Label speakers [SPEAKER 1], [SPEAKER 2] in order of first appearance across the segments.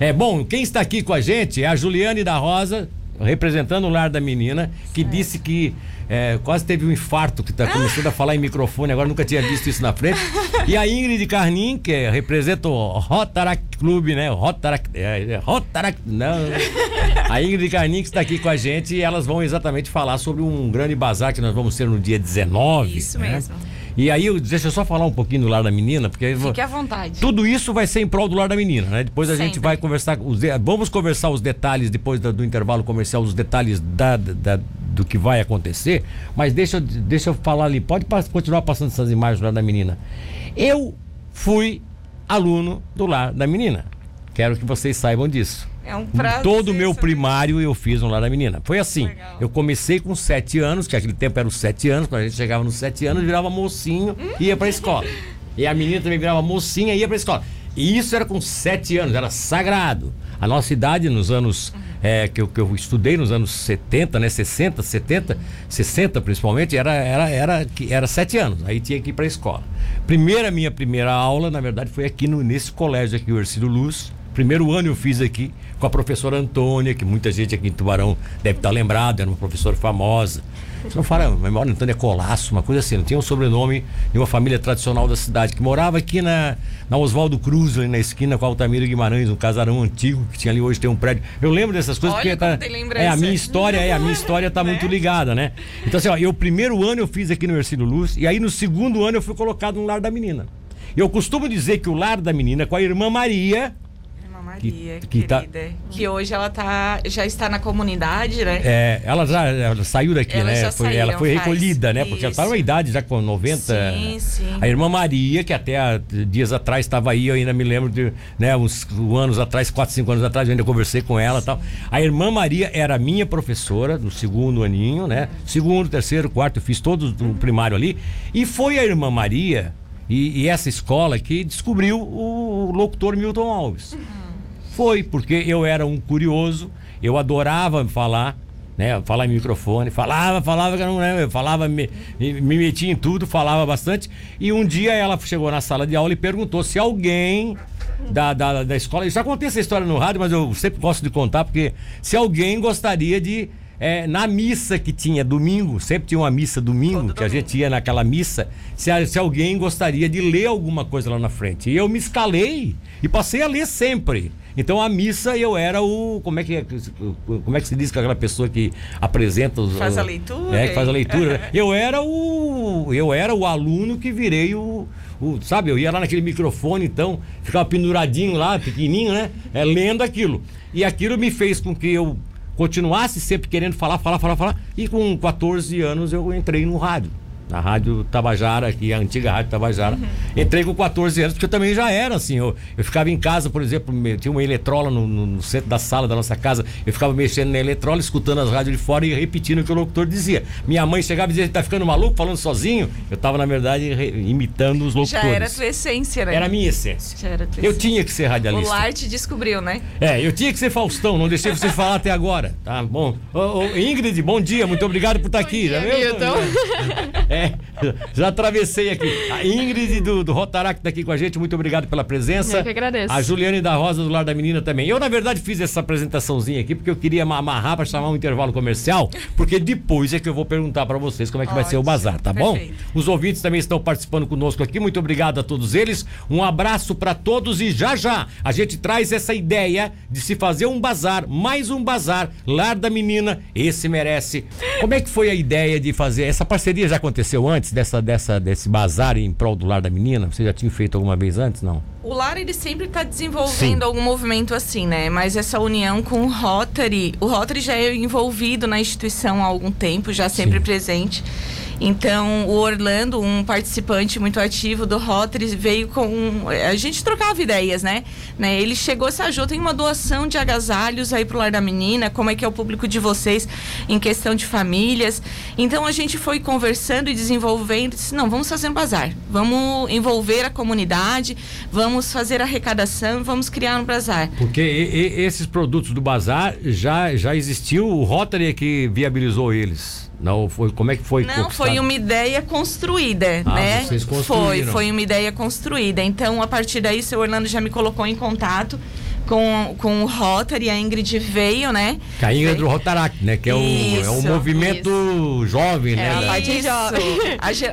[SPEAKER 1] É bom, quem está aqui com a gente é a Juliane da Rosa, representando o lar da menina, que disse que é, quase teve um infarto, que está começando a falar em microfone, agora nunca tinha visto isso na frente. E a Ingrid Carnin, que é, representa o Rotaract Clube, né? Rotaract. É, é, Rotaract. Não. A Ingrid Carnin que está aqui com a gente e elas vão exatamente falar sobre um grande bazar que nós vamos ter no dia 19.
[SPEAKER 2] Isso
[SPEAKER 1] né?
[SPEAKER 2] mesmo.
[SPEAKER 1] E aí, eu- deixa eu só falar um pouquinho do lar da menina, porque.
[SPEAKER 2] Fique à vontade.
[SPEAKER 1] tudo isso vai ser em prol do lar da menina, né? Depois a gente
[SPEAKER 2] Sempre.
[SPEAKER 1] vai conversar, os vamos conversar os detalhes depois do intervalo comercial, os detalhes da, da- do que vai acontecer. Mas deixa, eu- deixa eu falar ali, pode continuar passando essas imagens do lar da menina. Eu fui aluno do lar da menina. Quero que vocês saibam disso.
[SPEAKER 2] É um prazer.
[SPEAKER 1] Todo o meu primário eu fiz no Lar da Menina. Foi assim.
[SPEAKER 2] Legal.
[SPEAKER 1] Eu comecei com sete anos, que aquele tempo era os sete anos, quando a gente chegava nos sete anos, virava mocinho e ia pra escola. E a menina também virava mocinha e ia pra escola. E isso era com sete anos, era sagrado. A nossa idade nos anos é, que, eu, que eu estudei, nos anos 70, né? 60, 70, 60 principalmente, era, era, era, era sete anos. Aí tinha que ir pra escola. Primeira, minha primeira aula, na verdade, foi aqui no, nesse colégio aqui, o Ercílio Luz. Primeiro ano eu fiz aqui com a professora Antônia, que muita gente aqui em Tubarão deve estar lembrado, era uma professora famosa. Você não fala, memória Antônia Colasso, uma coisa assim, não tinha um sobrenome de uma família tradicional da cidade, que morava aqui na, na Oswaldo Cruz, ali na esquina com a Altamiro Guimarães, um casarão antigo que tinha ali hoje tem um prédio. Eu lembro dessas coisas
[SPEAKER 2] Olha
[SPEAKER 1] porque tá, é a minha história, é a minha história tá
[SPEAKER 2] Né?
[SPEAKER 1] muito ligada, né? Então assim, ó, eu primeiro ano eu fiz aqui no Ercílio Luz e aí no segundo ano eu fui colocado no lar da menina. Eu costumo dizer que o lar da menina com a irmã Maria,
[SPEAKER 2] Maria,
[SPEAKER 1] Que- que tá-
[SPEAKER 2] querida. Que hoje ela tá, já está na comunidade, né?
[SPEAKER 1] É, ela já ela saiu daqui,
[SPEAKER 2] Elas
[SPEAKER 1] né? Foi,
[SPEAKER 2] saíram,
[SPEAKER 1] ela foi
[SPEAKER 2] faz.
[SPEAKER 1] recolhida, né? Porque ela tá
[SPEAKER 2] Isso.
[SPEAKER 1] numa idade já com 90.
[SPEAKER 2] Sim, sim.
[SPEAKER 1] A irmã Maria, que até há dias atrás estava aí, eu ainda me lembro de, né, uns anos atrás, 4, 5 anos atrás, eu ainda conversei com ela e tal. A irmã Maria era minha professora no segundo aninho, né? Segundo, terceiro, quarto, eu fiz todos o primário ali. E foi a irmã Maria e, e essa escola que descobriu o locutor Milton Alves. Foi, porque eu era um curioso, eu adorava falar, né? Falar em microfone, falava, falava, que eu não lembro, eu falava, me, me, me metia em tudo, falava bastante. E um dia ela chegou na sala de aula e perguntou se alguém da, da, da escola. Eu já contei essa história no rádio, mas eu sempre gosto de contar, porque se alguém gostaria de. é, na missa que tinha domingo, sempre tinha uma missa domingo,
[SPEAKER 2] Todo
[SPEAKER 1] que a gente ia naquela missa, se, se alguém gostaria de ler alguma coisa lá na frente. E eu me escalei e passei a ler sempre. Então a missa eu era o. Como é que, é, como é que se diz com aquela pessoa que apresenta os.
[SPEAKER 2] Faz a leitura
[SPEAKER 1] É, que faz a leitura. eu era o. Eu era o aluno que virei o. o- sabe, eu ia lá naquele microfone, então, ficava penduradinho lá, pequenininho, né? É, lendo aquilo. E aquilo me fez com que eu continuasse sempre querendo falar, falar, falar, falar. E com 14 anos eu entrei no rádio. Na Rádio Tabajara, aqui, a antiga Rádio Tabajara.
[SPEAKER 2] Uhum.
[SPEAKER 1] Entrei com 14 anos, porque eu também já era assim. Eu, eu ficava em casa, por exemplo, tinha uma eletrola no, no- centro da sala da nossa casa. Eu ficava mexendo na eletrola, escutando as rádios de fora e repetindo o que o locutor dizia. Minha mãe chegava e dizia: tá ficando maluco falando sozinho? Eu estava, na verdade, re- imitando os locutores.
[SPEAKER 2] Já era a tua essência, né?
[SPEAKER 1] Era a minha essência.
[SPEAKER 2] Já era a tua
[SPEAKER 1] Eu
[SPEAKER 2] essência.
[SPEAKER 1] tinha que ser
[SPEAKER 2] O
[SPEAKER 1] radialista.
[SPEAKER 2] Lar te descobriu, né?
[SPEAKER 1] É, eu tinha que ser Faustão, não deixei você falar até agora. Tá bom. Ô, ô, Ingrid, bom dia, muito obrigado por estar aqui.
[SPEAKER 2] dia,
[SPEAKER 1] já viu?
[SPEAKER 2] Milton.
[SPEAKER 1] É, já atravessei aqui. A Ingrid do, do Rotaract está aqui com a gente, muito obrigado pela presença.
[SPEAKER 3] Eu que agradeço.
[SPEAKER 1] A Juliane da Rosa do Lar da Menina também. Eu, na verdade, fiz essa apresentaçãozinha aqui porque eu queria ma- amarrar para chamar um intervalo comercial, porque depois é que eu vou perguntar para vocês como é que vai ser o
[SPEAKER 2] Ótimo,
[SPEAKER 1] bazar, tá bom?
[SPEAKER 2] perfeito.
[SPEAKER 1] Os ouvintes também estão participando conosco aqui. Muito obrigado a todos eles. Um abraço para todos e já já a gente traz essa ideia de se fazer um bazar, mais um bazar, Lar da Menina. Esse merece. Como é que foi a ideia de fazer? Essa parceria já aconteceu antes dessa, dessa, desse bazar em prol do Lar da Menina? Você já tinha feito alguma vez antes? Não?
[SPEAKER 2] O Lar, ele sempre está desenvolvendo
[SPEAKER 1] Sim.
[SPEAKER 2] algum movimento assim, né? Mas essa união com o Rotary, o Rotary já é envolvido na instituição há algum tempo, já sempre
[SPEAKER 1] Sim.
[SPEAKER 2] presente. Então, o Orlando, um participante muito ativo do Rotary, veio com. A gente trocava ideias, né? né? Ele chegou, se ajudou, tem uma doação de agasalhos aí pro Lar da Menina, como é que é o público de vocês em questão de famílias. Então, a gente foi conversando e desenvolvendo, disse, não, vamos fazer um bazar, vamos envolver a comunidade, vamos fazer arrecadação, vamos criar um bazar.
[SPEAKER 1] Porque e- e- esses produtos do bazar já, já existiu, o Rotary é que viabilizou eles. Não foi, como é que foi?
[SPEAKER 2] Não, foi uma ideia construída,
[SPEAKER 1] Ah,
[SPEAKER 2] né?
[SPEAKER 1] vocês
[SPEAKER 2] Foi, foi uma ideia construída. Então, a partir daí, o seu Orlando já me colocou em contato com, com o Rotary, a Ingrid veio, né?
[SPEAKER 1] Que a Ingrid do Rotaract, né? Que é o, é o
[SPEAKER 2] Isso,
[SPEAKER 1] movimento jovem,
[SPEAKER 3] É,
[SPEAKER 1] né?
[SPEAKER 3] a
[SPEAKER 1] da-
[SPEAKER 3] parte
[SPEAKER 2] Isso,
[SPEAKER 3] jovem.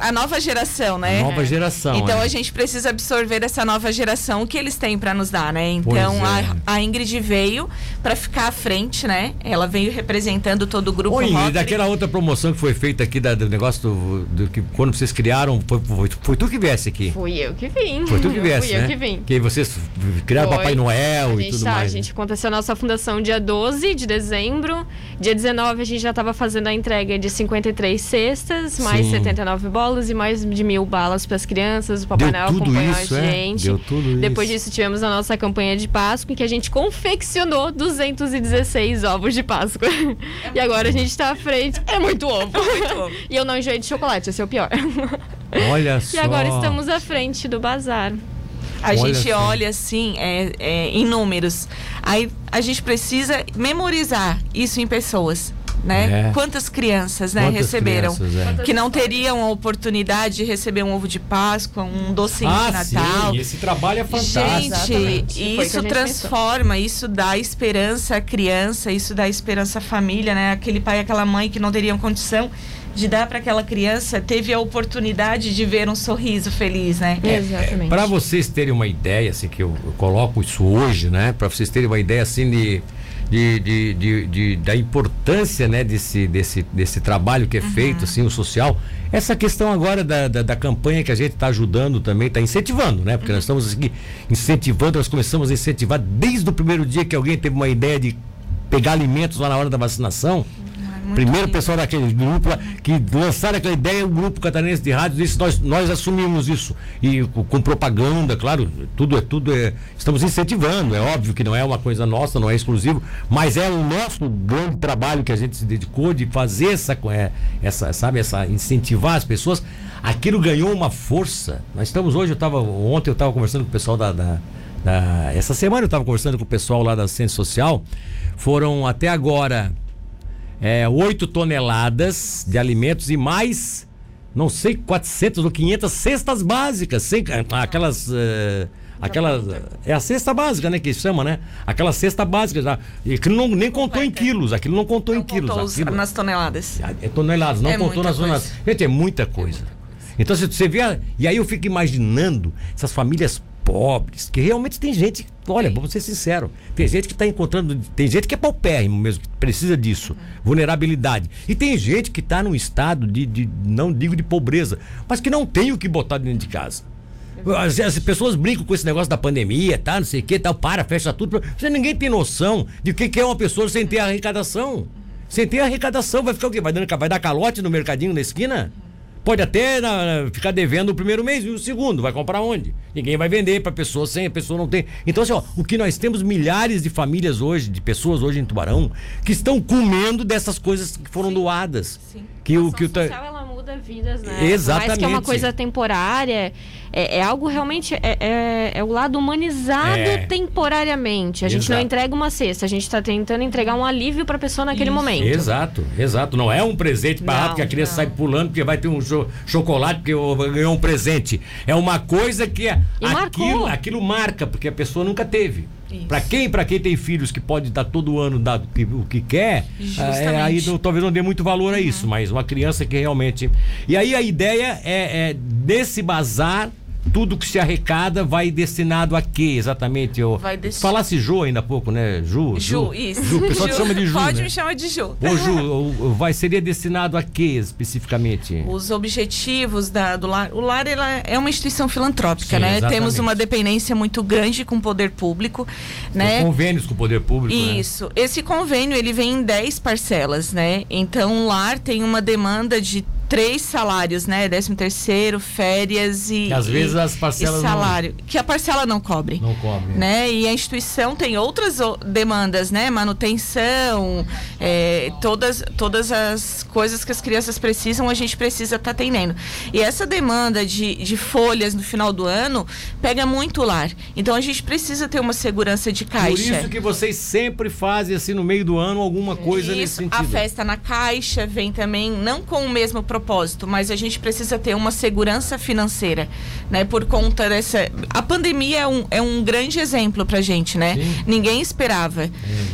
[SPEAKER 2] a, a nova geração, né?
[SPEAKER 1] a nova geração.
[SPEAKER 2] Então
[SPEAKER 1] é.
[SPEAKER 2] a gente precisa absorver essa nova geração o que eles têm para nos dar, né? Então
[SPEAKER 1] Pois é.
[SPEAKER 2] a, a Ingrid veio para ficar à frente, né? Ela veio representando todo o grupo
[SPEAKER 1] Ô, Ingrid,
[SPEAKER 2] Rotary.
[SPEAKER 1] daquela outra promoção que foi feita aqui da- do negócio do, do que quando vocês criaram, foi, foi, foi tu que viesse aqui.
[SPEAKER 3] Fui eu que vim.
[SPEAKER 1] Foi tu que viesse,
[SPEAKER 3] Fui
[SPEAKER 1] né?
[SPEAKER 3] eu que vim.
[SPEAKER 1] Que vocês criaram
[SPEAKER 3] Foi.
[SPEAKER 1] Papai Noel
[SPEAKER 3] A
[SPEAKER 1] e
[SPEAKER 3] gente
[SPEAKER 1] tudo
[SPEAKER 3] tá,
[SPEAKER 1] mais.
[SPEAKER 3] A
[SPEAKER 1] né?
[SPEAKER 3] gente aconteceu a nossa fundação dia 12 de dezembro. Dia 19 a gente já estava fazendo a entrega de 53 cestas, mais
[SPEAKER 1] Sim.
[SPEAKER 3] 79 bolos e mais de mil balas para as crianças. O Papai Noel acompanhou
[SPEAKER 1] isso,
[SPEAKER 3] a
[SPEAKER 1] é?
[SPEAKER 3] gente.
[SPEAKER 1] Deu tudo
[SPEAKER 3] Depois
[SPEAKER 1] isso.
[SPEAKER 3] disso tivemos a nossa campanha de Páscoa em que a gente confeccionou 216 ovos de Páscoa. e agora a gente está à frente. É muito ovo. e eu não enjoei de chocolate, esse é o pior.
[SPEAKER 1] Olha só.
[SPEAKER 3] e agora estamos à frente do bazar.
[SPEAKER 2] A
[SPEAKER 1] Olha
[SPEAKER 2] gente
[SPEAKER 1] só.
[SPEAKER 2] olha assim, é, é, em números. Aí a gente precisa memorizar isso em pessoas. Né?
[SPEAKER 1] É.
[SPEAKER 2] Quantas crianças né,
[SPEAKER 1] Quantas
[SPEAKER 2] receberam?
[SPEAKER 1] crianças, é.
[SPEAKER 2] Que não teriam a oportunidade de receber um ovo de Páscoa, um docinho
[SPEAKER 1] Ah,
[SPEAKER 2] de Natal.
[SPEAKER 1] sim, esse trabalho é fantástico.
[SPEAKER 2] Gente, isso
[SPEAKER 3] gente
[SPEAKER 2] transforma, isso dá esperança à criança, isso dá esperança à família, né? Aquele pai, aquela mãe que não teriam condição de dar para aquela criança, teve a oportunidade de ver um sorriso feliz, né?
[SPEAKER 3] Exatamente.
[SPEAKER 1] Para vocês terem uma ideia, assim, que eu, eu coloco isso hoje, né? Para vocês terem uma ideia, assim, de, de, de, de- de- da importância, né, desse, desse, desse trabalho que é feito, assim, o social. Essa questão agora da, da, da campanha que a gente está ajudando também, está incentivando, né? Porque nós estamos aqui incentivando, nós começamos a incentivar desde o primeiro dia que alguém teve uma ideia de pegar alimentos lá na hora da vacinação.
[SPEAKER 2] Muito
[SPEAKER 1] Primeiro
[SPEAKER 2] lindo.
[SPEAKER 1] pessoal daquele grupo lá, que lançaram aquela ideia, o grupo catarinense de rádio disse, nós, nós assumimos isso. E com, propaganda, claro, tudo é tudo é. Estamos incentivando, é óbvio que não é uma coisa nossa, não é exclusivo, mas é o nosso grande trabalho que a gente se dedicou de fazer essa, é, essa sabe, essa incentivar as pessoas. Aquilo ganhou uma força. Nós estamos hoje, eu estava, ontem eu estava conversando com o pessoal da- da- essa semana eu estava conversando com o pessoal lá da Ciência Social. Foram até agora é, 8 toneladas de alimentos e mais, não sei, 400 ou 500 cestas básicas, sem, aquelas. eh, aquelas é a cesta básica, né? Que chama, né? Aquela cesta básica já. E aquilo não, nem contou em quilos, aquilo não contou em
[SPEAKER 2] Não
[SPEAKER 1] quilos.
[SPEAKER 2] contou
[SPEAKER 1] aquilo-
[SPEAKER 2] nas toneladas.
[SPEAKER 1] é toneladas, não
[SPEAKER 2] É
[SPEAKER 1] contou nas zonas. Gente, é muita coisa. Então você vê. E aí eu fico imaginando essas famílias pobres, que realmente tem gente. Olha, vamos ser sinceros. Tem gente que está encontrando. Tem gente que é paupérrimo mesmo, que precisa disso. Vulnerabilidade. E tem gente que está num estado de, de. Não digo de pobreza, mas que não tem o que botar dentro de casa. As, as pessoas brincam com esse negócio da pandemia, tá? Não sei o que, tal, para, fecha tudo. Você ninguém tem noção de o que, que é uma pessoa sem ter arrecadação. Sem ter arrecadação, vai ficar o quê? Vai, dando, vai dar calote no mercadinho na esquina? Pode até na- ficar devendo o primeiro mês e o segundo. Vai comprar onde? Ninguém vai vender para pessoa sem, a pessoa não tem. Então, assim, ó, o que nós temos milhares de famílias hoje, de pessoas hoje em Tubarão, que estão comendo dessas coisas que foram doadas.
[SPEAKER 2] Sim.
[SPEAKER 1] Que o que o ta-
[SPEAKER 3] social ela muda vidas, né? Por mais que é
[SPEAKER 1] Exatamente.
[SPEAKER 3] uma coisa temporária, é, é algo realmente é, é, é o lado humanizado
[SPEAKER 1] É.
[SPEAKER 3] temporariamente. A gente
[SPEAKER 1] Exato.
[SPEAKER 3] não entrega uma cesta, a gente está tentando entregar um alívio para a pessoa naquele
[SPEAKER 2] Isso.
[SPEAKER 3] momento.
[SPEAKER 1] Exato, exato. Não é um presente barato
[SPEAKER 3] Não,
[SPEAKER 1] que a criança
[SPEAKER 3] não.
[SPEAKER 1] sai pulando porque vai ter um cho- chocolate porque ganhou um presente. É uma coisa que é, aquilo, aquilo marca, porque a pessoa nunca teve. Pra quem, para quem tem filhos que pode dar todo ano dar o que, quer, é, aí não- talvez não dê muito valor a isso, mas uma criança que realmente. E aí a ideia é, é desse bazar. Tudo que se arrecada vai destinado a quê exatamente? Eu,
[SPEAKER 2] Vai desti-
[SPEAKER 1] Falasse Ju ainda há pouco, né? Ju.
[SPEAKER 2] Ju, isso.
[SPEAKER 1] Ju, o pessoal te chama de Ju.
[SPEAKER 2] Pode
[SPEAKER 1] né?
[SPEAKER 2] me chamar de Ju.
[SPEAKER 1] Ô Ju, vai, seria destinado a quê especificamente?
[SPEAKER 2] Os objetivos da- do lar. O lar é uma instituição filantrópica,
[SPEAKER 1] Sim,
[SPEAKER 2] né?
[SPEAKER 1] exatamente.
[SPEAKER 2] Temos uma dependência muito grande com o poder público, né?
[SPEAKER 1] Os convênios com o poder público, né?
[SPEAKER 2] Isso. Esse convênio ele vem em 10 parcelas, né? Então o lar tem uma demanda de três salários, né? Décimo terceiro, férias e.
[SPEAKER 1] Que às
[SPEAKER 2] e-
[SPEAKER 1] vezes as parcelas
[SPEAKER 2] e
[SPEAKER 1] não-
[SPEAKER 2] salário. Que a parcela não cobre.
[SPEAKER 1] Não cobre.
[SPEAKER 2] Né? E a instituição tem outras demandas, né? Manutenção, é, todas, todas as coisas que as crianças precisam, a gente precisa estar atendendo. E essa demanda de, de folhas no final do ano pega muito lar. Então a gente precisa ter uma segurança de
[SPEAKER 1] Por
[SPEAKER 2] caixa.
[SPEAKER 1] isso que vocês sempre fazem assim no meio do ano alguma coisa nesse
[SPEAKER 2] Isso,
[SPEAKER 1] sentido.
[SPEAKER 2] a festa na caixa vem também, não com o mesmo propósito, propósito, mas a gente precisa ter uma segurança financeira, né? Por conta dessa. A pandemia é um, é um grande exemplo pra gente, né?
[SPEAKER 1] Sim.
[SPEAKER 2] Ninguém esperava.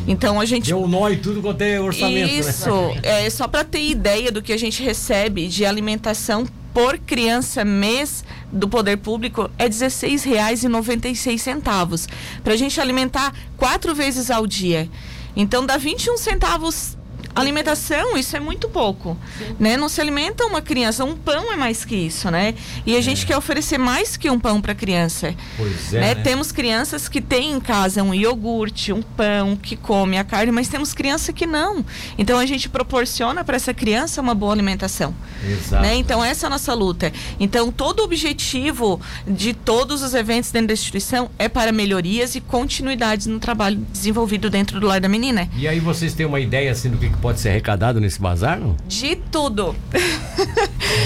[SPEAKER 2] Então a gente.
[SPEAKER 1] Deu nó e tudo quanto é orçamento,
[SPEAKER 2] Isso,
[SPEAKER 1] né?
[SPEAKER 2] é só para ter ideia do que a gente recebe de alimentação por criança mês do poder público é R$16,96 para a gente alimentar quatro vezes ao dia. Então dá 21 centavos alimentação, isso é muito pouco, né? Não se alimenta uma criança, um pão é mais que isso, né? E a gente quer oferecer mais que um pão para a criança.
[SPEAKER 1] Pois é.
[SPEAKER 2] né?
[SPEAKER 1] né?
[SPEAKER 2] Temos crianças que têm em casa um iogurte, um pão, que come a carne, mas temos criança que não. Então a gente proporciona para essa criança uma boa alimentação.
[SPEAKER 1] Exato.
[SPEAKER 2] Né? Então essa é a nossa luta. Então todo o objetivo de todos os eventos dentro da instituição é para melhorias e continuidades no trabalho desenvolvido dentro do Lar da Menina.
[SPEAKER 1] E aí vocês têm uma ideia assim do que pode ser arrecadado nesse bazar, não?
[SPEAKER 2] De tudo.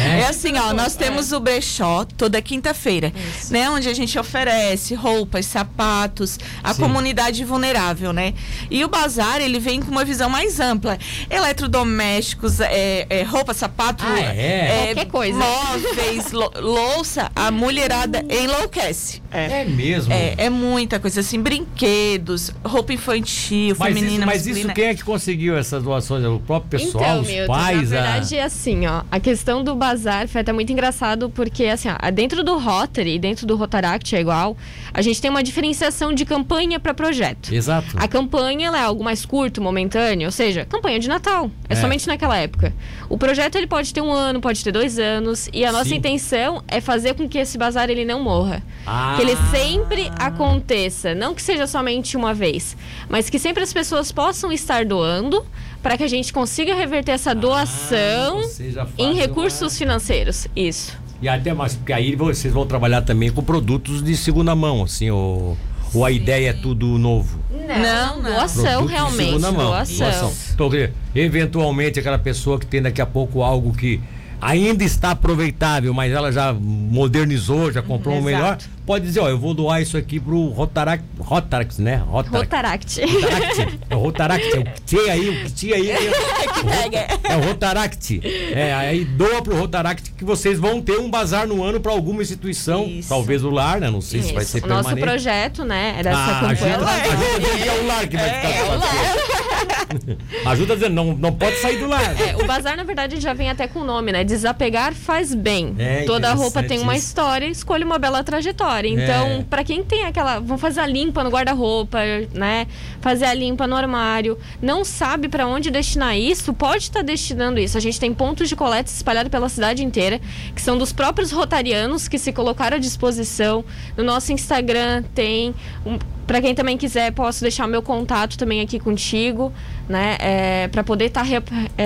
[SPEAKER 2] É, assim, ó, nós temos o brechó toda quinta-feira, né? Onde a gente oferece roupas, sapatos, a
[SPEAKER 1] Sim.
[SPEAKER 2] comunidade vulnerável, né? E o bazar, ele vem com uma visão mais ampla. Eletrodomésticos, é, é, roupa, sapato,
[SPEAKER 1] Ah, é?
[SPEAKER 3] Qualquer coisa.
[SPEAKER 2] móveis, lou- louça, a mulherada enlouquece. É.
[SPEAKER 1] É mesmo.
[SPEAKER 2] É, é muita coisa assim, brinquedos, roupa infantil,
[SPEAKER 1] Mas,
[SPEAKER 2] feminina,
[SPEAKER 1] isso, mas isso
[SPEAKER 2] masculina.
[SPEAKER 1] quem é que conseguiu essas doações? É O próprio pessoal,
[SPEAKER 3] Então,
[SPEAKER 1] os
[SPEAKER 3] Milton,
[SPEAKER 1] pais?
[SPEAKER 3] na
[SPEAKER 1] a-
[SPEAKER 3] verdade é assim, ó. A questão do bazar foi até muito engraçado porque, assim, ó, dentro do Rotary dentro do Rotaract é igual, a gente tem uma diferenciação de campanha para projeto.
[SPEAKER 1] Exato.
[SPEAKER 3] A campanha ela é algo mais curto, momentâneo, ou seja, campanha de Natal. É,
[SPEAKER 1] É.
[SPEAKER 3] somente naquela época. O projeto ele pode ter um ano, pode ter dois anos, e a nossa
[SPEAKER 1] Sim.
[SPEAKER 3] intenção é fazer com que esse bazar ele não morra.
[SPEAKER 1] Ah.
[SPEAKER 3] Que ele sempre aconteça, não que seja somente uma vez, mas que sempre as pessoas possam estar doando para que a gente consiga reverter essa doação
[SPEAKER 1] Ah, você já
[SPEAKER 3] em recursos
[SPEAKER 1] uma-
[SPEAKER 3] financeiros. Isso.
[SPEAKER 1] E até mais, porque aí vocês vão trabalhar também com produtos de segunda mão, assim, ou, ou a ideia é tudo novo?
[SPEAKER 2] Não, não.
[SPEAKER 3] Doação,
[SPEAKER 1] Produtos de
[SPEAKER 3] realmente.
[SPEAKER 1] segunda mão.
[SPEAKER 3] Doação.
[SPEAKER 1] Então, quer dizer, eventualmente aquela pessoa que tem daqui a pouco algo que ainda está aproveitável, mas ela já modernizou, já comprou um
[SPEAKER 2] Exato.
[SPEAKER 1] melhor, pode dizer, ó, eu vou doar isso aqui pro Rotaract, Rotaract, né? Rotaract.
[SPEAKER 3] Rotaract.
[SPEAKER 1] Rotaract. É o Rotaract, é o aí, o aí. É, é o Rotaract. É, aí doa pro Rotaract que vocês vão ter um bazar no ano para alguma instituição,
[SPEAKER 2] Isso.
[SPEAKER 1] talvez o lar, né? Não sei se vai
[SPEAKER 3] Isso.
[SPEAKER 1] ser
[SPEAKER 3] O nosso
[SPEAKER 1] permanente.
[SPEAKER 3] projeto, né, é dessa
[SPEAKER 1] Ah,
[SPEAKER 3] campanha.
[SPEAKER 1] ajuda, ajuda dizendo que é o lar que vai ficar com você. Ajuda dizendo, não, não pode sair do lar.
[SPEAKER 3] É, o bazar, na verdade, já vem até com o nome, né? Desapegar faz bem.
[SPEAKER 1] É,
[SPEAKER 3] Toda roupa tem uma
[SPEAKER 1] isso.
[SPEAKER 3] história, escolha uma bela trajetória. Então,
[SPEAKER 1] É.
[SPEAKER 3] pra quem tem aquela. Vão fazer a limpa no guarda-roupa, né? Fazer a limpa no armário, não sabe pra onde destinar isso, pode estar destinando isso. A gente tem pontos de coleta espalhados pela cidade inteira, que são dos próprios rotarianos que se colocaram à disposição. No nosso Instagram tem. Um, para quem também quiser, posso deixar o meu contato também aqui contigo, né? É, para poder estar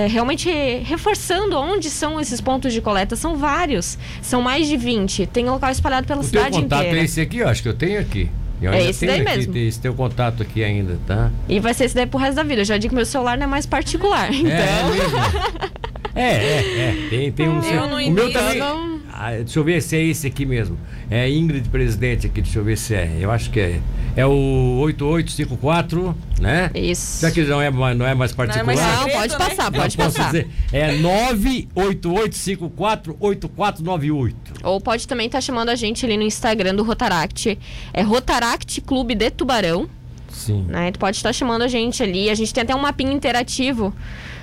[SPEAKER 3] realmente reforçando onde são esses pontos de coleta. São vários, são mais de 20. Tem local espalhado pela
[SPEAKER 1] O teu
[SPEAKER 3] cidade
[SPEAKER 1] contato
[SPEAKER 3] inteira.
[SPEAKER 1] é esse aqui, eu acho que eu tenho aqui. Eu
[SPEAKER 3] É esse daí
[SPEAKER 1] aqui,
[SPEAKER 3] mesmo.
[SPEAKER 1] Esse teu contato aqui ainda, tá?
[SPEAKER 3] E vai ser esse daí pro resto da vida. Eu já digo que meu celular não é mais particular. Então,
[SPEAKER 1] É, é mesmo. É, é, é. Tem, tem um.
[SPEAKER 2] Eu no
[SPEAKER 1] o meu também.
[SPEAKER 3] não-
[SPEAKER 1] Ah, deixa eu ver se é esse aqui mesmo. É Ingrid Presidente aqui, deixa eu ver se é. Eu acho que é. É o 8854, né?
[SPEAKER 3] isso.
[SPEAKER 1] Já que não é, mais- não é mais particular.
[SPEAKER 2] mais
[SPEAKER 3] Não, pode passar, pode passar.
[SPEAKER 1] dizer. É 988548498.
[SPEAKER 3] Ou pode também estar chamando a gente ali no Instagram do Rotaract. É Rotaract Clube de Tubarão.
[SPEAKER 1] Sim.
[SPEAKER 3] né? Tu pode estar chamando a gente ali. A gente tem até um mapinha interativo,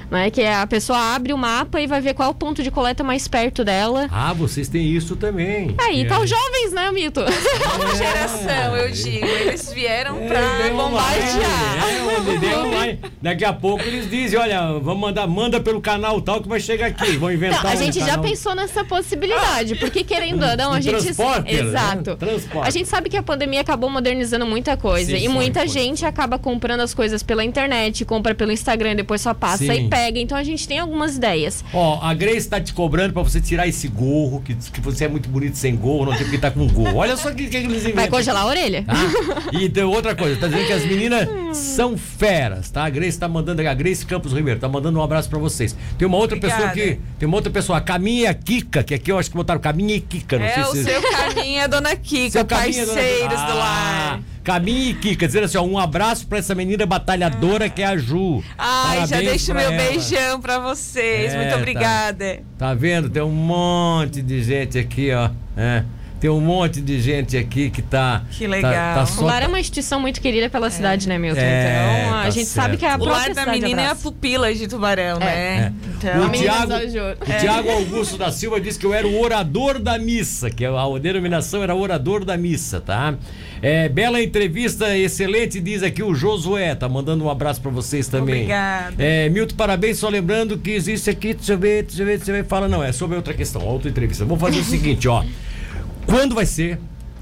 [SPEAKER 3] né? Que é a pessoa abre o mapa e vai ver qual é o ponto de coleta mais perto dela.
[SPEAKER 1] Ah, vocês têm isso também.
[SPEAKER 3] Aí,
[SPEAKER 1] é.
[SPEAKER 3] tá os jovens, né, Milton?
[SPEAKER 2] Nova geração, eu digo. Eles vieram
[SPEAKER 1] É,
[SPEAKER 2] pra bombardear.
[SPEAKER 1] é, online. Daqui a pouco eles dizem, olha, vamos mandar, manda pelo canal tal que vai chegar aqui. Vão inventar
[SPEAKER 3] Não, a
[SPEAKER 1] um
[SPEAKER 3] gente já
[SPEAKER 1] canal.
[SPEAKER 3] pensou nessa possibilidade, porque querendo ou não, a gente.
[SPEAKER 1] transporter, né?
[SPEAKER 3] Exato.
[SPEAKER 1] Transporte.
[SPEAKER 3] A gente sabe que a pandemia acabou modernizando muita coisa.
[SPEAKER 1] Sim,
[SPEAKER 3] e muita
[SPEAKER 1] foi,
[SPEAKER 3] gente acaba comprando as coisas pela internet, compra pelo Instagram, depois só passa
[SPEAKER 1] Sim.
[SPEAKER 3] e pega. Então a gente tem algumas ideias.
[SPEAKER 1] Ó, a Grace tá te cobrando pra você tirar esse gorro, que, que você é muito bonito sem gorro, não tem que estar com gorro. Olha só o que, que eles inventam.
[SPEAKER 3] Vai congelar a orelha?
[SPEAKER 1] Tá? E tem outra coisa, tá dizendo que as meninas são feras, tá? A Grace tá mandando, a Grace Campos Ribeiro, tá mandando um abraço pra vocês. Tem uma outra
[SPEAKER 2] Obrigada.
[SPEAKER 1] pessoa aqui, tem uma outra pessoa, a Caminha Kika, que aqui eu acho que botaram Caminha e Kika, não
[SPEAKER 2] É
[SPEAKER 1] sei
[SPEAKER 2] o
[SPEAKER 1] se
[SPEAKER 2] seu caminho, a dona Kika,
[SPEAKER 1] Seu Caminha, dona-
[SPEAKER 2] parceiros do
[SPEAKER 1] Ah,
[SPEAKER 2] lar.
[SPEAKER 1] Caminha e Kika, dizendo assim, ó, um abraço pra essa menina batalhadora que é a Ju.
[SPEAKER 2] Ai, já
[SPEAKER 1] Parabéns
[SPEAKER 2] deixo
[SPEAKER 1] pra
[SPEAKER 2] meu
[SPEAKER 1] ela.
[SPEAKER 2] beijão pra vocês.
[SPEAKER 1] É,
[SPEAKER 2] Muito
[SPEAKER 1] tá.
[SPEAKER 2] obrigada.
[SPEAKER 1] Tá vendo? Tem um monte de gente aqui, ó. É. Tem um monte de gente aqui que tá.
[SPEAKER 2] Que
[SPEAKER 1] tá-
[SPEAKER 2] legal.
[SPEAKER 1] Tá,
[SPEAKER 3] O
[SPEAKER 1] só,
[SPEAKER 3] lar é uma instituição muito querida pela cidade, né, Milton?
[SPEAKER 1] É,
[SPEAKER 3] então, a
[SPEAKER 1] tá
[SPEAKER 3] gente
[SPEAKER 1] certo.
[SPEAKER 3] sabe que é a
[SPEAKER 2] O
[SPEAKER 3] própria
[SPEAKER 2] lar da menina é a
[SPEAKER 3] abraça.
[SPEAKER 2] pupila de tubarão, né?
[SPEAKER 1] É.
[SPEAKER 2] Então,
[SPEAKER 1] O Tiago, o Augusto da Silva disse que eu era o orador da missa, que a denominação era orador da missa, tá? É, bela entrevista, excelente, diz aqui o Josué, tá mandando um abraço pra vocês também.
[SPEAKER 2] Obrigada.
[SPEAKER 1] É, Milton, parabéns, só lembrando que existe aqui, deixa eu ver, deixa eu ver, deixa eu ver, fala, não, é sobre outra questão, outra entrevista. Vamos fazer o seguinte, ó. Quando vai ser?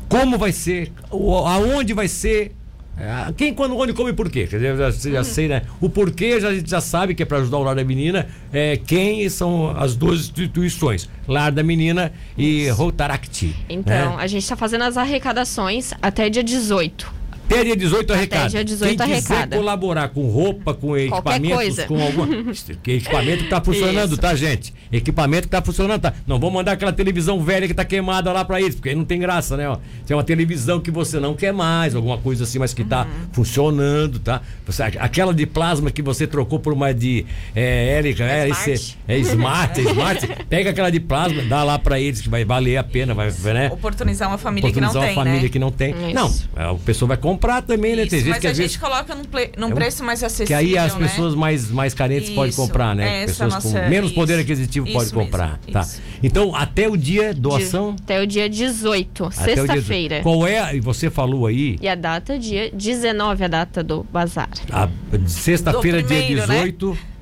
[SPEAKER 1] Como vai ser? Aonde vai ser? É, Quem, quando, onde, como e por quê? Quer dizer, já, já sei, né? O porquê já- a gente já sabe que é para ajudar o Lar da Menina. É, quem são as duas instituições? Lar da Menina e Rotaracti.
[SPEAKER 3] Então,
[SPEAKER 1] né?
[SPEAKER 3] a gente está fazendo as arrecadações até dia 18.
[SPEAKER 1] Até dia 18 arrecada.
[SPEAKER 3] dia 18
[SPEAKER 1] Quem quiser
[SPEAKER 3] arrecada.
[SPEAKER 1] colaborar com roupa, com equipamentos, com alguma. que equipamento que tá funcionando,
[SPEAKER 3] Isso.
[SPEAKER 1] tá, gente? Equipamento que tá funcionando, tá? Não vou mandar aquela televisão velha que tá queimada lá pra eles, porque aí não tem graça, né? Ó. Tem uma televisão que você não quer mais, alguma coisa assim, mas que tá
[SPEAKER 3] Uhum.
[SPEAKER 1] funcionando, tá? Você- aquela de plasma que você trocou por uma de é, Érica, é,
[SPEAKER 3] Smart.
[SPEAKER 1] esse- é Smart, é Smart. Pega aquela de plasma, dá lá pra eles, que vai valer a pena, vai, né?
[SPEAKER 2] Oportunizar uma família que não
[SPEAKER 1] Oportunizar
[SPEAKER 2] tem,
[SPEAKER 1] uma família
[SPEAKER 2] né?
[SPEAKER 1] que não tem.
[SPEAKER 3] Isso.
[SPEAKER 1] Não, a pessoa vai comprar também, né?
[SPEAKER 2] Isso,
[SPEAKER 1] Tem gente
[SPEAKER 2] mas
[SPEAKER 1] que
[SPEAKER 2] a gente
[SPEAKER 1] vezes.
[SPEAKER 2] coloca num, ple- num
[SPEAKER 1] É um-
[SPEAKER 2] preço mais acessível,
[SPEAKER 1] Que aí as
[SPEAKER 2] né?
[SPEAKER 1] pessoas mais, mais carentes podem
[SPEAKER 2] Isso,
[SPEAKER 1] comprar, né?
[SPEAKER 2] essa é
[SPEAKER 1] pessoas com
[SPEAKER 2] nossa-
[SPEAKER 1] menos poder
[SPEAKER 2] isso,
[SPEAKER 1] aquisitivo
[SPEAKER 2] isso
[SPEAKER 1] podem
[SPEAKER 2] mesmo,
[SPEAKER 1] comprar, tá? Então, até o dia doação.
[SPEAKER 3] Até o dia 18,
[SPEAKER 1] até o dia-
[SPEAKER 3] sexta-feira.
[SPEAKER 1] Qual é? E você falou aí,
[SPEAKER 3] E a data, dia 19, a data do bazar.
[SPEAKER 1] a sexta-feira, dia
[SPEAKER 2] primeiro, né?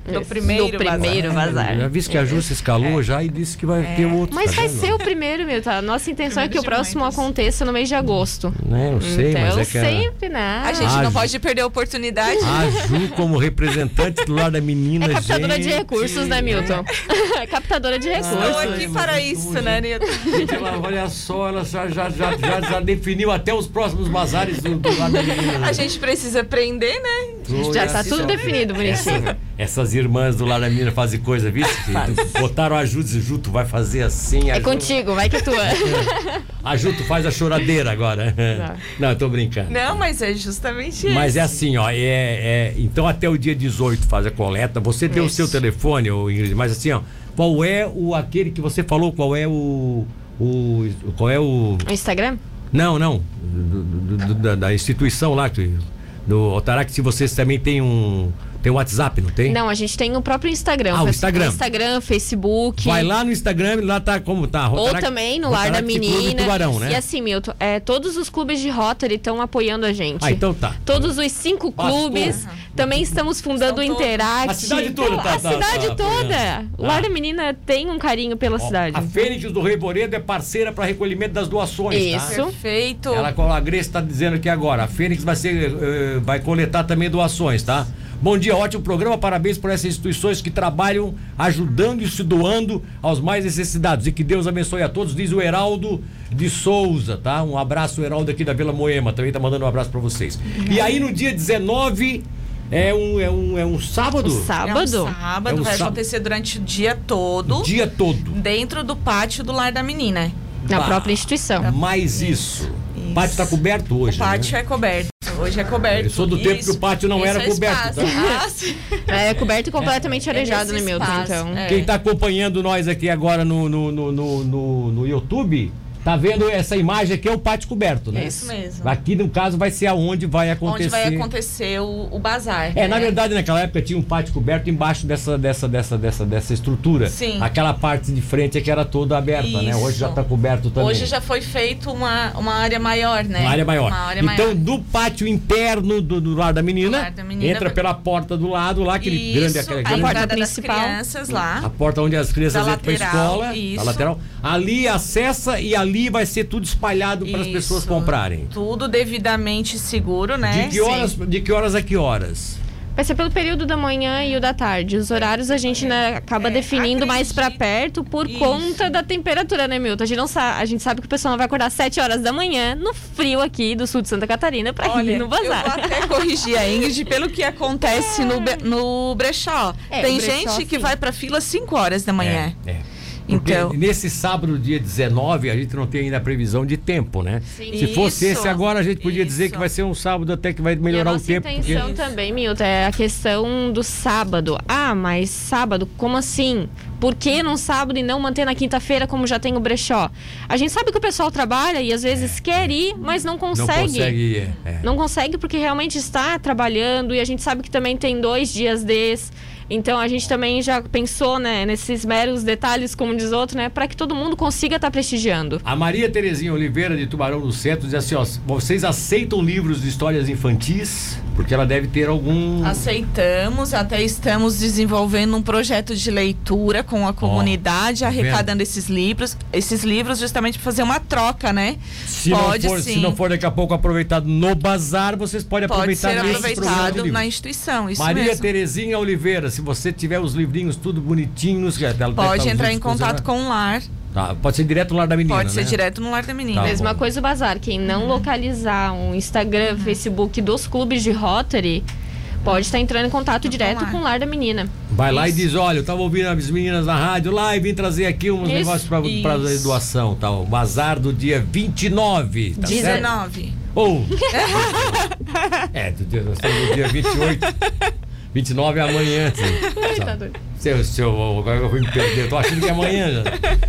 [SPEAKER 1] 18.
[SPEAKER 2] Do
[SPEAKER 3] Isso,
[SPEAKER 2] primeiro
[SPEAKER 3] do primeiro
[SPEAKER 2] bazar.
[SPEAKER 3] bazar.
[SPEAKER 1] Já disse que a Ju se escalou já e disse que vai ter outro.
[SPEAKER 3] Mas
[SPEAKER 1] tá
[SPEAKER 3] vai
[SPEAKER 1] vendo?
[SPEAKER 3] ser o primeiro, meu, tá? Nossa intenção é que o
[SPEAKER 2] de
[SPEAKER 3] próximo aconteça no mês de agosto.
[SPEAKER 1] Né, eu sei,
[SPEAKER 3] então,
[SPEAKER 1] mas é que a,
[SPEAKER 3] sempre, né?
[SPEAKER 2] A gente
[SPEAKER 1] Ah,
[SPEAKER 2] não
[SPEAKER 1] Ju.
[SPEAKER 2] pode perder a oportunidade.
[SPEAKER 1] a Ju, como representante do lado da menina,
[SPEAKER 3] É captadora de
[SPEAKER 1] gente,
[SPEAKER 3] recursos, né, Milton? É captadora de
[SPEAKER 2] Estou
[SPEAKER 3] recursos.
[SPEAKER 2] aqui para isso, né, Nilton?
[SPEAKER 1] Olha só, ela já, já, já, já, já definiu até os próximos bazares do, do lado da menina. né?
[SPEAKER 2] A gente precisa aprender, né?
[SPEAKER 3] Já tá
[SPEAKER 1] Olha
[SPEAKER 3] tudo definido, bonitinho.
[SPEAKER 1] Essa- essas irmãs do lado da menina fazem coisa, viu? Botaram a Ju, Ju, tu vai fazer assim.
[SPEAKER 3] É
[SPEAKER 1] Ju-
[SPEAKER 3] contigo, vai que é tua.
[SPEAKER 1] A Ju, tu faz a choradeira agora. Não, eu tô brincando.
[SPEAKER 2] Não, mas é justamente isso.
[SPEAKER 1] Mas é assim, ó, é, é- então até o dia 18 faz a coleta. Você deu o seu telefone, ô Ingrid, mas assim, ó, qual é o aquele que você falou, qual é o o qual é o
[SPEAKER 3] O Instagram?
[SPEAKER 1] Não, não, do- do- do- da, da instituição lá que do Otarac, se vocês também tem um tem um WhatsApp, não tem?
[SPEAKER 3] Não, a gente tem o próprio Instagram.
[SPEAKER 1] Ah, o Instagram.
[SPEAKER 3] Instagram, Facebook.
[SPEAKER 1] Vai lá no Instagram, lá tá como tá.
[SPEAKER 3] Ou
[SPEAKER 1] Rotaract-
[SPEAKER 3] também no Lar da Menina.
[SPEAKER 1] Tubarão, né?
[SPEAKER 3] E assim, Milton, é, todos os clubes de Rotary estão apoiando a gente.
[SPEAKER 1] Ah, então tá.
[SPEAKER 3] Todos os cinco clubes também estamos fundando o. Interact.
[SPEAKER 1] A cidade toda
[SPEAKER 3] Então,
[SPEAKER 1] tá-
[SPEAKER 3] A
[SPEAKER 1] tá-
[SPEAKER 3] cidade
[SPEAKER 1] tá
[SPEAKER 3] toda.
[SPEAKER 1] apoiando.
[SPEAKER 3] O Lar da Menina tem um carinho pela
[SPEAKER 1] Ó,
[SPEAKER 3] cidade.
[SPEAKER 1] A Fênix do Rei Boredo é parceira para recolhimento das doações, tá?
[SPEAKER 3] Isso.
[SPEAKER 2] Perfeito.
[SPEAKER 1] Ela, a Grace está dizendo aqui agora. A Fênix vai ser, eh, vai coletar também doações, tá? Bom dia, ótimo programa. Parabéns por essas instituições que trabalham ajudando e se doando aos mais necessitados. E que Deus abençoe a todos, diz o Heraldo de Souza, tá? Um abraço, Heraldo aqui da Vila Moema. Também tá mandando um abraço para vocês. E aí no dia 19 é um, é um, é um sábado?
[SPEAKER 3] O
[SPEAKER 2] É um
[SPEAKER 3] sábado?
[SPEAKER 2] sábado,
[SPEAKER 1] É um
[SPEAKER 2] vai
[SPEAKER 1] sábado.
[SPEAKER 2] acontecer durante o dia todo,
[SPEAKER 1] O dia todo.
[SPEAKER 2] dentro do pátio do Lar da Menina.
[SPEAKER 3] Na
[SPEAKER 1] Bah.
[SPEAKER 3] própria instituição.
[SPEAKER 1] Mais isso. O pátio tá coberto hoje,
[SPEAKER 2] O pátio
[SPEAKER 1] né?
[SPEAKER 2] é coberto. Hoje é coberto.
[SPEAKER 1] Eu sou do tempo
[SPEAKER 2] Isso.
[SPEAKER 1] que o pátio não era
[SPEAKER 2] é
[SPEAKER 1] coberto,
[SPEAKER 2] espaço.
[SPEAKER 1] tá?
[SPEAKER 2] Ah, sim.
[SPEAKER 3] É coberto e completamente arejado, né, Milton?
[SPEAKER 2] espaço,
[SPEAKER 3] Então.
[SPEAKER 2] é.
[SPEAKER 1] Quem está acompanhando nós aqui agora no, no, no, no, no- no YouTube, tá vendo essa imagem aqui é o pátio coberto, né?
[SPEAKER 2] Isso mesmo.
[SPEAKER 1] Aqui, no caso, vai ser aonde vai acontecer.
[SPEAKER 2] Onde vai acontecer o, o bazar.
[SPEAKER 1] É, na
[SPEAKER 2] né?
[SPEAKER 1] verdade, naquela época tinha um pátio coberto embaixo dessa, dessa, dessa, dessa, dessa estrutura.
[SPEAKER 2] Sim.
[SPEAKER 1] Aquela parte de frente é que era toda aberta, né? Hoje
[SPEAKER 2] Isso.
[SPEAKER 1] já está coberto também.
[SPEAKER 2] Hoje já foi feito uma, uma área maior, né?
[SPEAKER 1] Uma área maior.
[SPEAKER 2] Uma área
[SPEAKER 1] então,
[SPEAKER 2] maior.
[SPEAKER 1] do pátio interno do, do lar da menina,
[SPEAKER 2] Do lar da menina,
[SPEAKER 1] entra pela porta do lado lá, aquele grande,
[SPEAKER 2] Isso,
[SPEAKER 1] aquele
[SPEAKER 2] a
[SPEAKER 1] grande
[SPEAKER 3] porta principal.
[SPEAKER 2] crianças lá.
[SPEAKER 1] A porta onde as crianças
[SPEAKER 2] Da
[SPEAKER 1] entram pra
[SPEAKER 2] lateral,
[SPEAKER 1] escola,
[SPEAKER 2] isso.
[SPEAKER 1] da lateral. Ali acessa e ali vai ser tudo espalhado para as pessoas comprarem.
[SPEAKER 2] Tudo devidamente seguro, né?
[SPEAKER 1] De que horas,
[SPEAKER 2] Sim.
[SPEAKER 1] de que horas a que horas?
[SPEAKER 3] Vai ser pelo período da manhã e o da tarde. Os horários a gente né, acaba
[SPEAKER 2] É,
[SPEAKER 3] definindo mais pra
[SPEAKER 2] acredito.
[SPEAKER 3] perto por
[SPEAKER 2] Isso.
[SPEAKER 3] conta da temperatura, né, Milton? A gente, não sa a gente sabe que o pessoal não vai acordar às 7 horas da manhã no frio aqui do sul de Santa Catarina pra
[SPEAKER 2] Olha,
[SPEAKER 3] ir no
[SPEAKER 2] eu vou
[SPEAKER 3] bazar.
[SPEAKER 2] até corrigir a Ingrid pelo que acontece no, be- no brechó.
[SPEAKER 3] É,
[SPEAKER 2] Tem
[SPEAKER 3] brechó,
[SPEAKER 2] gente que
[SPEAKER 3] sim.
[SPEAKER 2] vai pra fila 5 horas da manhã.
[SPEAKER 1] É, é. Porque
[SPEAKER 2] Então-
[SPEAKER 1] nesse sábado, dia 19, a gente não tem ainda a previsão de tempo, né?
[SPEAKER 3] Sim.
[SPEAKER 1] Se fosse
[SPEAKER 2] Isso,
[SPEAKER 1] esse agora, a gente podia dizer
[SPEAKER 2] isso.
[SPEAKER 1] que vai ser um sábado até que vai
[SPEAKER 3] E a
[SPEAKER 1] melhorar o tempo. porque-
[SPEAKER 3] intenção também, Milton, é a questão do sábado. Ah, mas sábado, como assim? Por que num sábado e não manter na quinta-feira como já tem o brechó? A gente sabe que o pessoal trabalha e às vezes quer ir, mas não
[SPEAKER 1] É. Não
[SPEAKER 3] consegue.
[SPEAKER 1] consegue ir. é.
[SPEAKER 3] Não consegue porque realmente está trabalhando e a gente sabe que também tem dois dias desse. Então a gente também já pensou, né, nesses meros detalhes, como diz outro, né, para que todo mundo consiga estar prestigiando.
[SPEAKER 1] A Maria Terezinha Oliveira, de Tubarão do Centro, diz assim: ó, vocês aceitam livros de histórias infantis? Porque ela deve ter algum.
[SPEAKER 2] Aceitamos, até estamos desenvolvendo um projeto de leitura com a comunidade,
[SPEAKER 1] tá vendo?
[SPEAKER 2] arrecadando esses livros, esses livros justamente para fazer uma troca, né?
[SPEAKER 1] Se
[SPEAKER 2] Pode
[SPEAKER 1] não for,
[SPEAKER 2] sim.
[SPEAKER 1] Se não for daqui a pouco aproveitado no bazar, vocês podem
[SPEAKER 2] Pode
[SPEAKER 1] aproveitar
[SPEAKER 2] ser aproveitado na instituição, isso
[SPEAKER 1] Maria
[SPEAKER 2] mesmo.
[SPEAKER 1] Terezinha Oliveira, se você tiver os livrinhos tudo bonitinhos, ela
[SPEAKER 2] Pode
[SPEAKER 1] estar
[SPEAKER 2] entrar em contato
[SPEAKER 1] disposição,
[SPEAKER 2] com o lar,
[SPEAKER 1] Tá, pode ser direto no lar da menina.
[SPEAKER 2] pode ser
[SPEAKER 1] né?
[SPEAKER 2] direto no lar da menina.
[SPEAKER 1] Tá
[SPEAKER 3] Mesma
[SPEAKER 1] bom.
[SPEAKER 3] coisa o bazar. Quem não localizar um Instagram, Facebook dos clubes de Rotary, pode estar entrando em contato direto
[SPEAKER 2] lá.
[SPEAKER 3] com o lar da menina.
[SPEAKER 1] Vai lá e
[SPEAKER 2] Isso.
[SPEAKER 1] diz: olha, eu tava ouvindo as meninas na rádio lá e vim trazer aqui uns
[SPEAKER 3] Isso,
[SPEAKER 1] negócios pra, pra
[SPEAKER 2] isso.
[SPEAKER 1] doação. Tá? O bazar do dia 29. Tá certo?
[SPEAKER 2] 19.
[SPEAKER 1] Ou. é, do dia, nós estamos no dia 28. 29 é amanhã.
[SPEAKER 3] Tá doido.
[SPEAKER 1] Seu, seu, agora eu vou me perder. Eu tô achando que é amanhã já.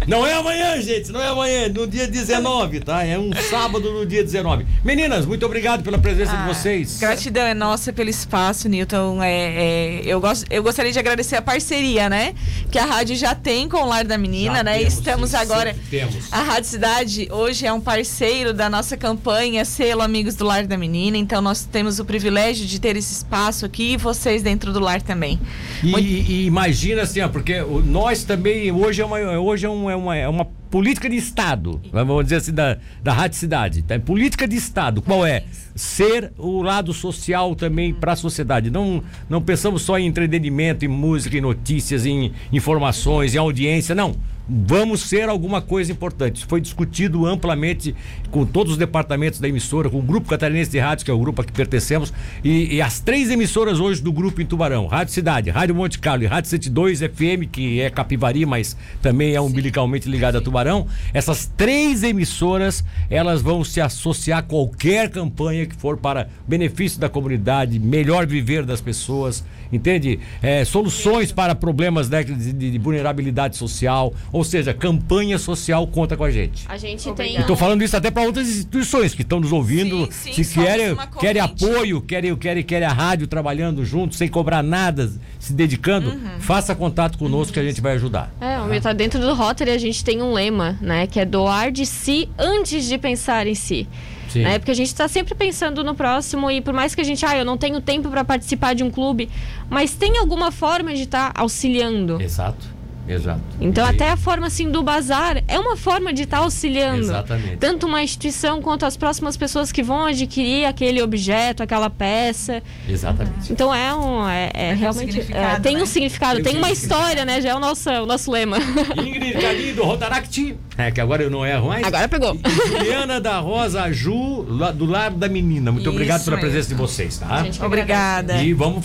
[SPEAKER 1] Não é amanhã, gente. Não é amanhã. No dia 19, tá? É um sábado no dia 19. Meninas, muito obrigado pela presença de
[SPEAKER 2] Ah,
[SPEAKER 1] vocês.
[SPEAKER 2] Gratidão é nossa pelo espaço, Newton. É, é, eu, gosto, eu gostaria de agradecer a parceria, né? Que a rádio já tem com o Lar da Menina,
[SPEAKER 1] Já
[SPEAKER 2] né?
[SPEAKER 1] temos,
[SPEAKER 2] Estamos
[SPEAKER 1] sim,
[SPEAKER 2] agora.
[SPEAKER 1] temos.
[SPEAKER 2] A Rádio Cidade hoje é um parceiro da nossa campanha Selo Amigos do Lar da Menina. Então nós temos o privilégio de ter esse espaço aqui e vocês dentro do lar também.
[SPEAKER 1] E,
[SPEAKER 2] Muito-
[SPEAKER 1] e imagina assim, ó, porque nós também, hoje é uma, hoje é uma, é uma, é uma política de Estado, vamos dizer assim, da, da Rádio Cidade. Tá? Política de Estado, qual é? Ser o lado social também para a sociedade. Não, não pensamos só em entretenimento, em música, em notícias, em informações, em audiência, não. Vamos ser alguma coisa importante. Foi discutido amplamente com todos os departamentos da emissora, com o Grupo Catarinense de Rádios, que é o grupo a que pertencemos, e, e as três emissoras hoje do grupo em Tubarão: Rádio Cidade, Rádio Monte Carlo e Rádio 102 FM, que é Capivari, mas também é umbilicalmente ligada a Tubarão. Essas três emissoras, elas vão se associar a qualquer campanha que for para benefício da comunidade, melhor viver das pessoas, entende? É, soluções para problemas né, de- de vulnerabilidade social, ou seja, campanha social conta com a gente.
[SPEAKER 3] A gente
[SPEAKER 2] Obrigada.
[SPEAKER 3] tem.
[SPEAKER 1] Estou falando isso até para outras instituições que estão nos ouvindo,
[SPEAKER 2] Sim, sim,
[SPEAKER 1] se querem, querem apoio, querem, querem, querem a rádio trabalhando junto, sem cobrar nada, se dedicando,
[SPEAKER 2] Uhum.
[SPEAKER 1] faça contato conosco que a gente vai ajudar.
[SPEAKER 3] É, o meu tá dentro do Rotary, a gente tem um lema, né? Que é doar de si antes de pensar em si.
[SPEAKER 1] Sim.
[SPEAKER 3] Né? Porque a gente está sempre pensando no próximo e por mais que a gente, ah, eu não tenho tempo para participar de um clube, mas tem alguma forma de estar auxiliando.
[SPEAKER 1] Exato, exato.
[SPEAKER 3] Então,
[SPEAKER 1] E-
[SPEAKER 3] até a forma assim do bazar é uma forma de estar auxiliando.
[SPEAKER 1] Exatamente.
[SPEAKER 3] Tanto uma instituição quanto as próximas pessoas que vão adquirir aquele objeto, aquela peça.
[SPEAKER 1] Exatamente.
[SPEAKER 3] Então é um. É, é
[SPEAKER 2] Tem um
[SPEAKER 3] realmente.
[SPEAKER 2] significado,
[SPEAKER 3] é, tem
[SPEAKER 2] né?
[SPEAKER 3] um significado,
[SPEAKER 1] Tem
[SPEAKER 3] tem,
[SPEAKER 1] um
[SPEAKER 3] uma história, né? Já é o nosso, o nosso lema.
[SPEAKER 1] Ingrid Galindo Rodaracti, é que agora eu não erro mais.
[SPEAKER 3] Agora pegou.
[SPEAKER 1] E Juliana da Rosa Ju, do Lar da Menina. Muito
[SPEAKER 2] Isso
[SPEAKER 1] obrigado pela
[SPEAKER 2] mesmo.
[SPEAKER 1] presença de vocês, tá?
[SPEAKER 3] Gente,
[SPEAKER 2] Obrigada.
[SPEAKER 1] E vamos